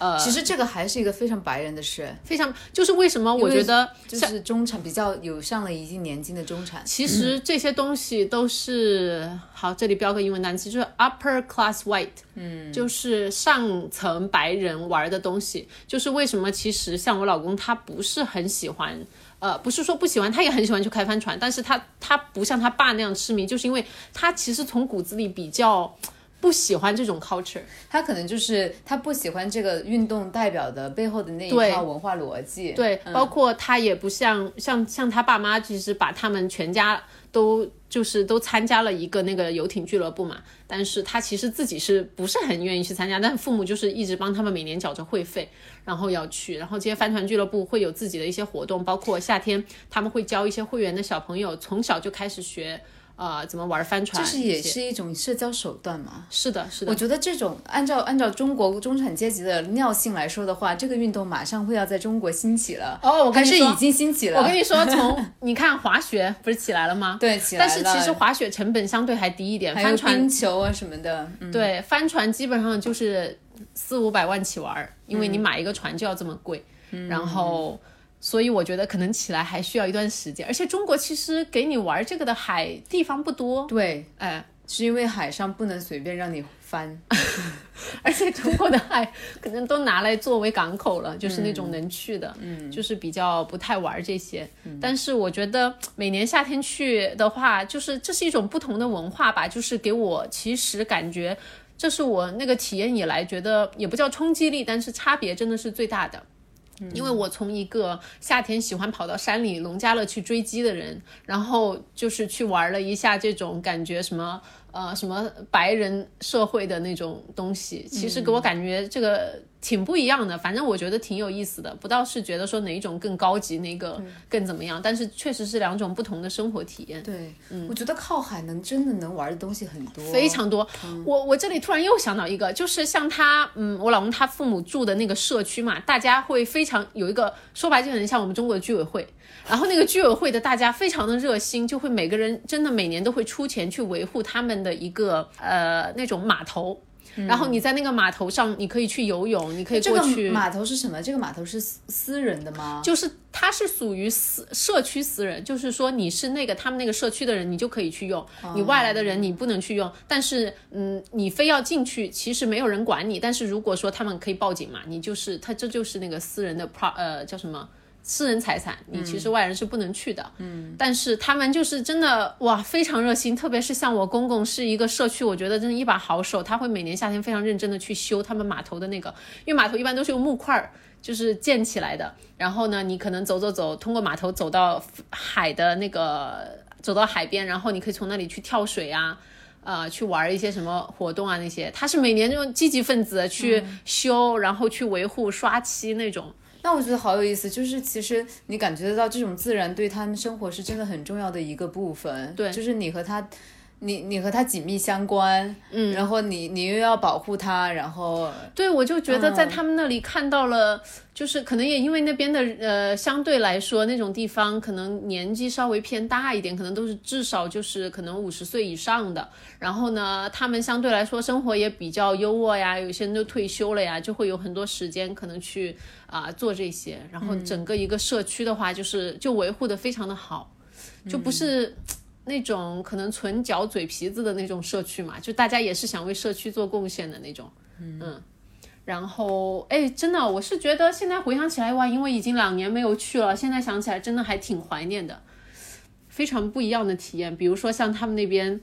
呃，其实这个还是一个非常白人的事，非常就是为什么我觉得就是中产比较有上了一定年纪的中产。其实这些东西都是好，这里标个英文单词，就是 upper class white，嗯，就是上层白人玩的东西。就是为什么其实像我老公他不是很喜欢，呃，不是说不喜欢，他也很喜欢去开帆船，但是他他不像他爸那样痴迷，就是因为他其实从骨子里比较不喜欢这种 culture。他可能就是他不喜欢这个运动代表的背后的那一套文化逻辑。对，包括他也不像像像他爸妈，其实把他们全家都就是都参加了一个那个游艇俱乐部嘛，但是他其实自己是不是很愿意去参加，但父母就是一直帮他们每年缴着会费，然后要去，然后这些帆船俱乐部会有自己的一些活动，包括夏天他们会教一些会员的小朋友从小就开始学。呃，怎么玩帆船？这是也是一种社交手段嘛？是的，是的。我觉得这种按照按照中国中产阶级的尿性来说的话，这个运动马上会要在中国兴起了。哦，我跟还你说是已经兴起了。我跟你说，从你看滑雪 不是起来了吗？对起来了但是其实滑雪成本相对还低一点，帆船冰球啊什么的，嗯，对，帆船基本上就是四五百万起玩儿，因为你嗯买一个船就要这么贵，嗯然后。所以我觉得可能起来还需要一段时间，而且中国其实给你玩这个的海地方不多，对，哎，是因为海上不能随便让你翻。而且中国的海可能都拿来作为港口了，就是那种能去的，嗯，就是比较不太玩这些。但是我觉得每年夏天去的话，就是这是一种不同的文化吧，就是给我其实感觉这是我那个体验以来觉得也不叫冲击力，但是差别真的是最大的。因为我从一个夏天喜欢跑到山里农家乐去追鸡的人，然后就是去玩了一下这种感觉什么呃什么白人社会的那种东西，其实给我感觉这个挺不一样的。反正我觉得挺有意思的，不倒是觉得说哪一种更高级，哪个更怎么样，但是确实是两种不同的生活体验。对，我觉得靠海能真的能玩的东西很多，非常多。我我这里突然又想到一个，就是像他，嗯，我老公他父母住的那个社区嘛，大家会非常有一个说白就很像我们中国的居委会，然后那个居委会的大家非常的热心，就会每个人真的每年都会出钱去维护他们的一个呃那种码头。然后你在那个码头上，你可以去游泳，你可以这个过去。码头是什么？这个码头是私私人的吗？就是它是属于私社区私人，就是说你是那个他们那个社区的人，你就可以去用；你外来的人你不能去用。但是，嗯，你非要进去，其实没有人管你。但是如果说他们可以报警嘛，你就是他这就是那个私人的 pro 呃叫什么？私人财产，你其实外人是不能去的。嗯，但是他们就是真的哇，非常热心，特别是像我公公是一个社区，我觉得真的一把好手，他会每年夏天非常认真的去修他们码头的那个，因为码头一般都是用木块儿。就是建起来的，然后呢，你可能走走走，通过码头走到海的那个，走到海边，然后你可以从那里去跳水啊，呃，去玩一些什么活动啊那些。他是每年这种积极分子去修，然后去维护、刷漆那种。那我觉得好有意思，就是其实你感觉得到这种自然对他们生活是真的很重要的一个部分。对就是你和他，你你和他紧密相关，嗯，然后你你又要保护他，然后对，我就觉得在他们那里看到了，就是可能也因为那边的呃，相对来说那种地方可能年纪稍微偏大一点，可能都是至少就是可能五十岁以上的。然后呢，他们相对来说生活也比较优渥呀，有些人都退休了呀，就会有很多时间可能去啊、做这些。然后整个一个社区的话，就是就维护的非常的好，就不是。那种可能纯嚼嘴皮子的那种社区嘛，就大家也是想为社区做贡献的那种，嗯，然后哎，真的，我是觉得现在回想起来哇，因为已经两年没有去了，现在想起来真的还挺怀念的，非常不一样的体验。比如说像他们那边，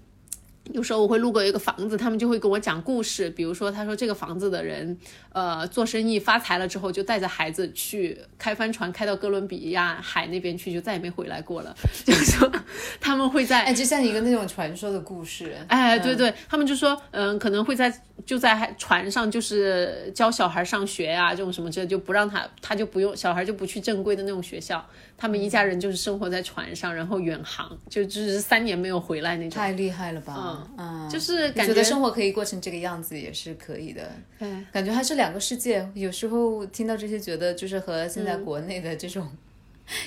有时候我会路过一个房子，他们就会跟我讲故事。比如说，他说这个房子的人，呃，做生意发财了之后，就带着孩子去开帆船，开到哥伦比亚海那边去，就再也没回来过了。就是说，他们会在，哎，就像一个那种传说的故事。哎，对对，他们就说，嗯，可能会在就在船上，就是教小孩上学呀，这种什么这就不让他，他就不用小孩就不去正规的那种学校。他们一家人就是生活在船上，然后远航，就就是三年没有回来那种。太厉害了吧！嗯，就是感觉生活可以过成这个样子也是可以的。感觉还是两个世界。有时候听到这些，觉得就是和现在国内的这种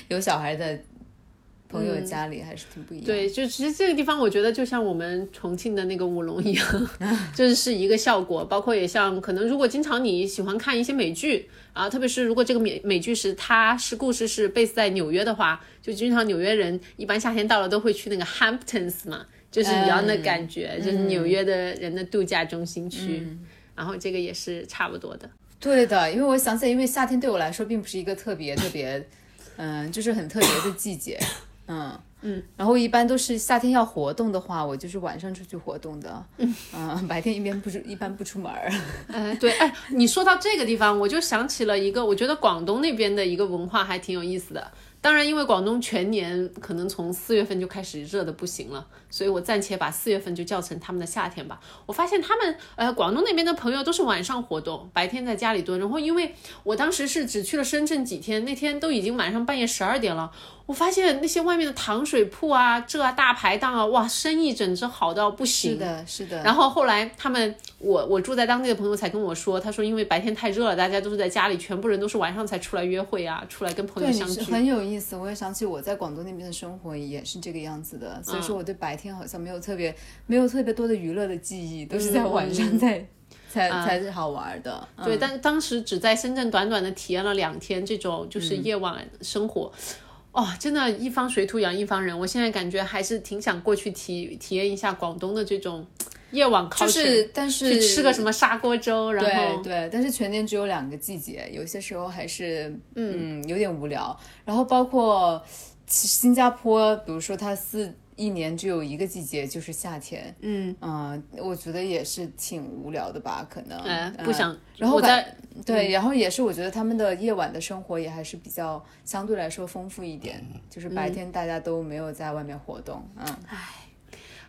有小孩的。朋友家里还是挺不一样。对，就其实这个地方，我觉得就像我们重庆的那个舞龙一样，就是是一个效果。包括也像可能，如果经常你喜欢看一些美剧啊，特别是如果这个美美剧是它是故事是 base 在纽约的话，就经常纽约人一般夏天到了都会去那个 Hamptons 嘛，就是一样的感觉，就是纽约的人的度假中心区。然后这个也是差不多的。对的，因为我想起来，因为夏天对我来说并不是一个特别特别，嗯，就是很特别的季节。嗯嗯，然后一般都是夏天要活动的话，我就是晚上出去活动的。嗯白天一边不出，一般不出门儿。哎，对，哎，你说到这个地方，我就想起了一个，我觉得广东那边的一个文化还挺有意思的。当然，因为广东全年可能从四月份就开始热的不行了，所以我暂且把四月份就叫成他们的夏天吧。我发现他们，呃，广东那边的朋友都是晚上活动，白天在家里蹲。然后，因为我当时是只去了深圳几天，那天都已经晚上半夜十二点了。我发现那些外面的糖水铺啊，这啊大排档啊，哇，生意简直好到不行。是的，是的。然后后来他们，我我住在当地的朋友才跟我说，他说因为白天太热了，大家都是在家里，全部人都是晚上才出来约会啊，出来跟朋友相聚。很有意思。我也想起我在广东那边的生活也是这个样子的，所以说我对白天好像没有特别没有特别多的娱乐的记忆，都是在晚上在才才是好玩的。对，但当时只在深圳短短的体验了两天这种就是夜晚生活。哦，真的，一方水土养一方人。我现在感觉还是挺想过去体体验一下广东的这种夜晚，就是但是去吃个什么砂锅粥，然后对对，但是全年只有两个季节，有些时候还是嗯有点无聊。然后包括新加坡，比如说它四。一年只有一个季节，就是夏天。嗯嗯，我觉得也是挺无聊的吧，可能。哎，不想。然后在对，然后也是，我觉得他们的夜晚的生活也还是比较相对来说丰富一点，就是白天大家都没有在外面活动。嗯，唉，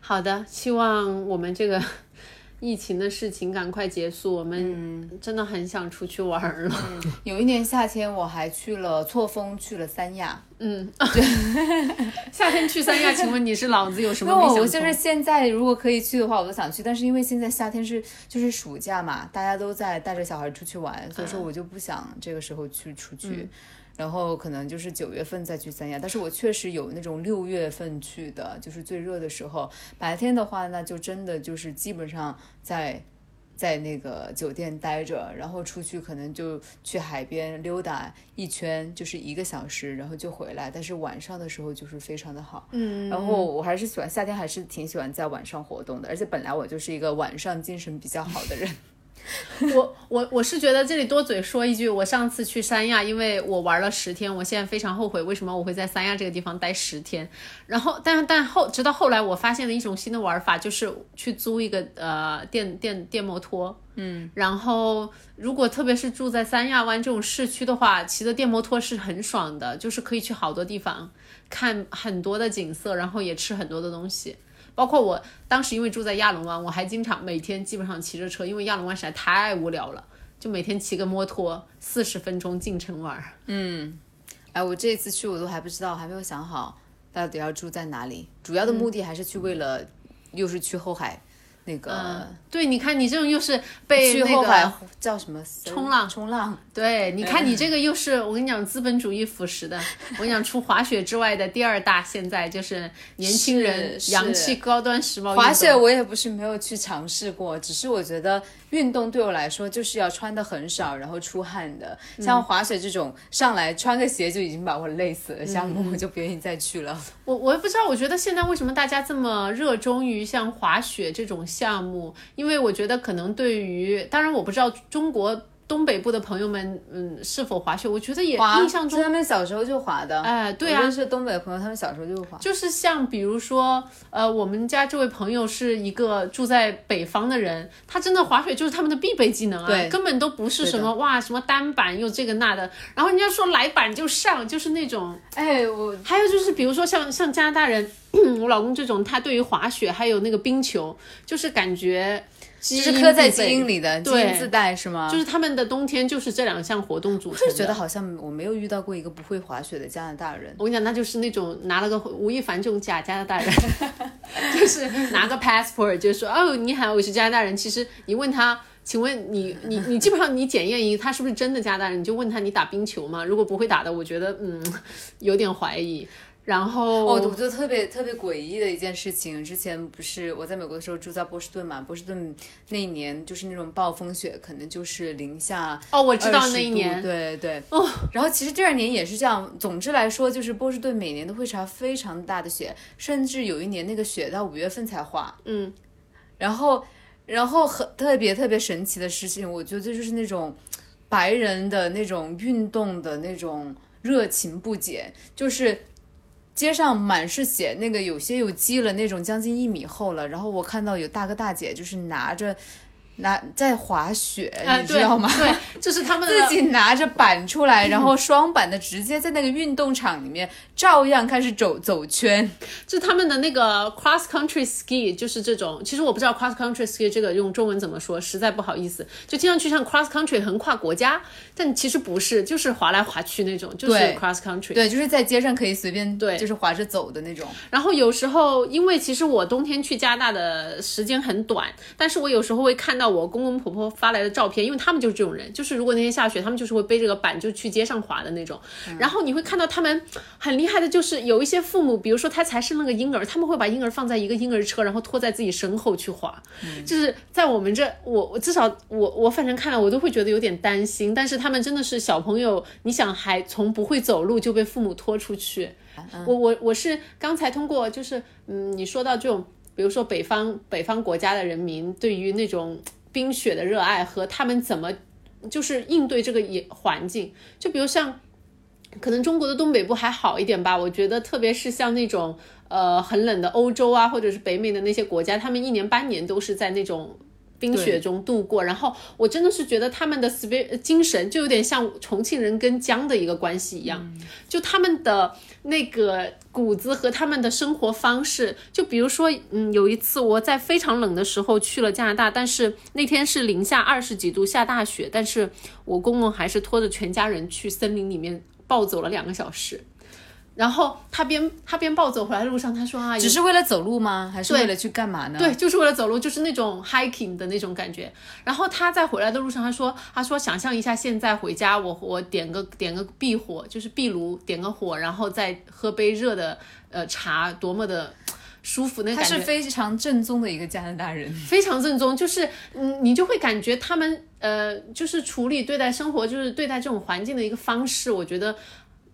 好的，希望我们这个。疫情的事情赶快结束，我们真的很想出去玩了。有一年夏天，我还去了错峰，去了三亚。嗯，对，夏天去三亚，请问你是脑子有什么？那我就是现在如果可以去的话，我都想去。但是因为现在夏天是就是暑假嘛，大家都在带着小孩出去玩，所以说我就不想这个时候去出去。然后可能就是九月份再去三亚，但是我确实有那种六月份去的，就是最热的时候。白天的话，那就真的就是基本上在在那个酒店待着，然后出去可能就去海边溜达一圈，就是一个小时，然后就回来。但是晚上的时候就是非常的好，嗯。然后我还是喜欢夏天，还是挺喜欢在晚上活动的，而且本来我就是一个晚上精神比较好的人。我我我是觉得这里多嘴说一句，我上次去三亚，因为我玩了十天，我现在非常后悔为什么我会在三亚这个地方待十天。然后，但但后直到后来，我发现了一种新的玩法，就是去租一个呃电电电摩托，嗯，然后如果特别是住在三亚湾这种市区的话，骑的电摩托是很爽的，就是可以去好多地方看很多的景色，然后也吃很多的东西。包括我当时因为住在亚龙湾，我还经常每天基本上骑着车，因为亚龙湾实在太无聊了，就每天骑个摩托四十分钟进城玩。嗯，哎，我这一次去我都还不知道，还没有想好到底要住在哪里，主要的目的还是去为了，又是去后海。那个，对，你看你这种又是被那个叫什么冲浪，冲浪。对，你看你这个又是我跟你讲资本主义腐蚀的。我跟你讲，除滑雪之外的第二大，现在就是年轻人洋气高端时髦。滑雪我也不是没有去尝试过，只是我觉得运动对我来说就是要穿的很少，然后出汗的。像滑雪这种上来穿个鞋就已经把我累死了项目，我就不愿意再去了。我我也不知道，我觉得现在为什么大家这么热衷于像滑雪这种。项目，因为我觉得可能对于，当然我不知道中国东北部的朋友们，嗯，是否滑雪？我觉得也，印象中他们小时候就滑的。哎对啊我认识东北朋友，他们小时候就滑。就是像比如说，呃，我们家这位朋友是一个住在北方的人，他真的滑雪就是他们的必备技能啊，对根本都不是什么哇什么单板又这个那的，然后人家说来板就上，就是那种。哎，我还有就是比如说像像加拿大人，我老公这种，他对于滑雪还有那个冰球，就是感觉就是刻在基因里的，基因自带是吗？就是他们的冬天就是这两项活动组成的。是觉得好像我没有遇到过一个不会滑雪的加拿大人。我跟你讲，那就是那种拿了个吴亦凡这种假加拿大人，就是拿个 passport 就说哦你好，我是加拿大人。其实你问他，请问你你你基本上你检验一他是不是真的加拿大人，你就问他你打冰球吗？如果不会打的，我觉得嗯有点怀疑。然后哦，我觉得特别特别诡异的一件事情，之前不是我在美国的时候住在波士顿嘛，波士顿那一年就是那种暴风雪，可能就是零下哦我知道那一度年对对哦。然后其实第二年也是这样。总之来说，就是波士顿每年都会下非常大的雪，甚至有一年那个雪到五月份才化。嗯，然后然后很特别特别神奇的事情，我觉得就是那种白人的那种运动的那种热情不减，就是。街上满是血，那个有些有积了那种将近一米厚了。然后我看到有大哥大姐就是拿着拿在滑雪，啊你知道吗？对，对这是他们 自己拿着板出来，然后双板的直接在那个运动场里面照样开始走走圈。就他们的那个 cross country ski 就是这种，其实我不知道 cross country ski 这个用中文怎么说，实在不好意思，就听上去像 cross country 横跨国家，但其实不是，就是滑来滑去那种，就是对 cross country。对，就是在街上可以随便对就是滑着走的那种。然后有时候，因为其实我冬天去加拿大的时间很短，但是我有时候会看到我公公婆婆发来的照片，因为他们就是这种人，就是如果那天下雪，他们就是会背着个板就去街上滑的那种。然后你会看到他们很厉害的，就是有一些父母，比如说他才生了个婴儿，他们会把婴儿放在一个婴儿车，然后拖在自己身后去滑。就是在我们这，我我至少我我反正看了我都会觉得有点担心，但是他们真的是小朋友，你想还从不会走路就被父母拖出去。我我我是刚才通过就是嗯，你说到这种，比如说北方北方国家的人民对于那种 冰雪的热爱和他们怎么就是应对这个也环境，就比如像可能中国的东北部还好一点吧，我觉得特别是像那种呃很冷的欧洲啊，或者是北美的那些国家，他们一年半年都是在那种。冰雪中度过，然后我真的是觉得他们的 spirit 精神就有点像重庆人跟江的一个关系一样，就他们的那个骨子和他们的生活方式，就比如说，嗯，有一次我在非常冷的时候去了加拿大，但是那天是零下二十几度，下大雪，但是我公公还是拖着全家人去森林里面暴走了两个小时。然后他边他边暴走回来的路上，他说啊，只是为了走路吗？还是为了去干嘛呢？对，就是为了走路，就是那种 hiking 的那种感觉。然后他在回来的路上，他说，他说想象一下现在回家，我我点个点个壁火，就是壁炉，点个火，然后再喝杯热的呃茶，多么的舒服，那他是非常正宗的一个加拿大人。非常正宗，就是嗯，你就会感觉他们呃，就是处理对待生活，就是对待这种环境的一个方式，我觉得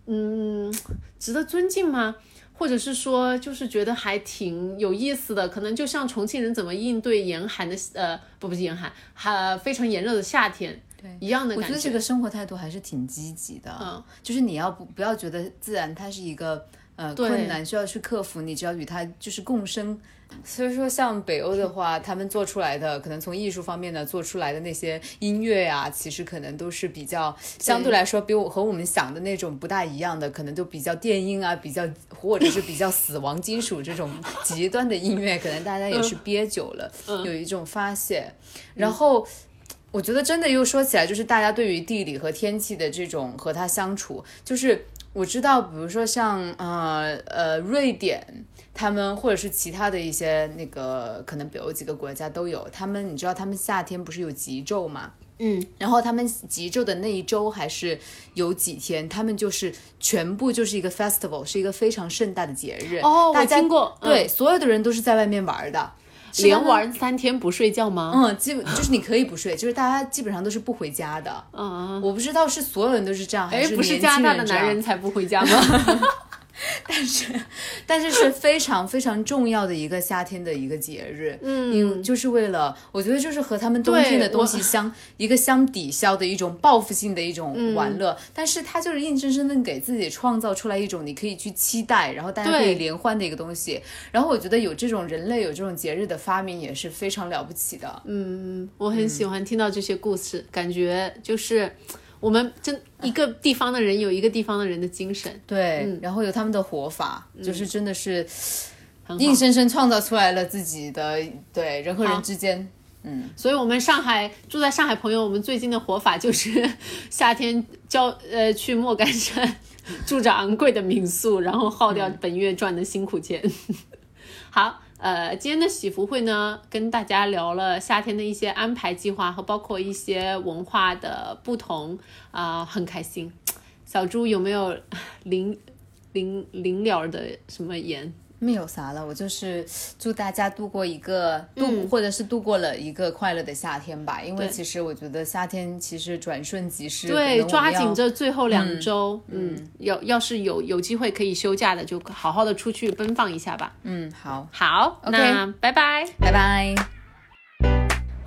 嗯，值得尊敬吗？或者是说，就是觉得还挺有意思的，可能就像重庆人怎么应对严寒的呃，不不是严寒，还、非常炎热的夏天，对一样的感我觉得这个生活态度还是挺积极的，嗯，就是你要不不要觉得自然它是一个呃困难需要去克服，你只要与它就是共生。所以说，像北欧的话，他们做出来的可能从艺术方面呢做出来的那些音乐啊，其实可能都是比较相对来说比我和我们想的那种不大一样的，可能都比较电音啊，比较或者是比较死亡金属这种极端的音乐，可能大家也是憋久了，有一种发泄，然后。我觉得真的又说起来，就是大家对于地理和天气的这种和它相处，就是我知道，比如说像呃呃瑞典，他们或者是其他的一些那个可能北欧几个国家都有，他们你知道他们夏天不是有极昼吗？嗯，然后他们极昼的那一周还是有几天，他们就是全部就是一个 festival，是一个非常盛大的节日。哦，我大家听过，嗯对，所有的人都是在外面玩的。是连玩三天不睡觉吗？嗯，基本就是你可以不睡，就是大家基本上都是不回家的。嗯，我不知道是所有人都是这样，还不是年加拿大的男人才不回家吗？但是但是是非常非常重要的一个夏天的一个节日，嗯，就是为了我觉得就是和他们冬天的东西相一个相抵消的一种报复性的一种玩乐，但是它就是硬生生的给自己创造出来一种你可以去期待，然后大家可以联欢的一个东西。然后我觉得有这种人类有这种节日的发明也是非常了不起的。嗯，我很喜欢听到这些故事，感觉就是我们真一个地方的人有一个地方的人的精神，对，然后有他们的活法，就是真的是硬生生创造出来了自己的对人和人之间。嗯，所以，我们上海住在上海朋友，我们最近的活法就是夏天交呃去莫干山住着昂贵的民宿，然后耗掉本月赚的辛苦钱。好，呃，今天的喜福会呢，跟大家聊了夏天的一些安排计划和包括一些文化的不同啊、很开心。小猪有没有临临临了的什么言？没有啥了，我就是祝大家度过一个度，或者是度过了一个快乐的夏天吧。因为其实我觉得夏天其实转瞬即逝，对，抓紧这最后两周，嗯，要要是有有机会可以休假的，就好好的出去奔放一下吧。嗯，好，好 OK 那拜拜。拜拜。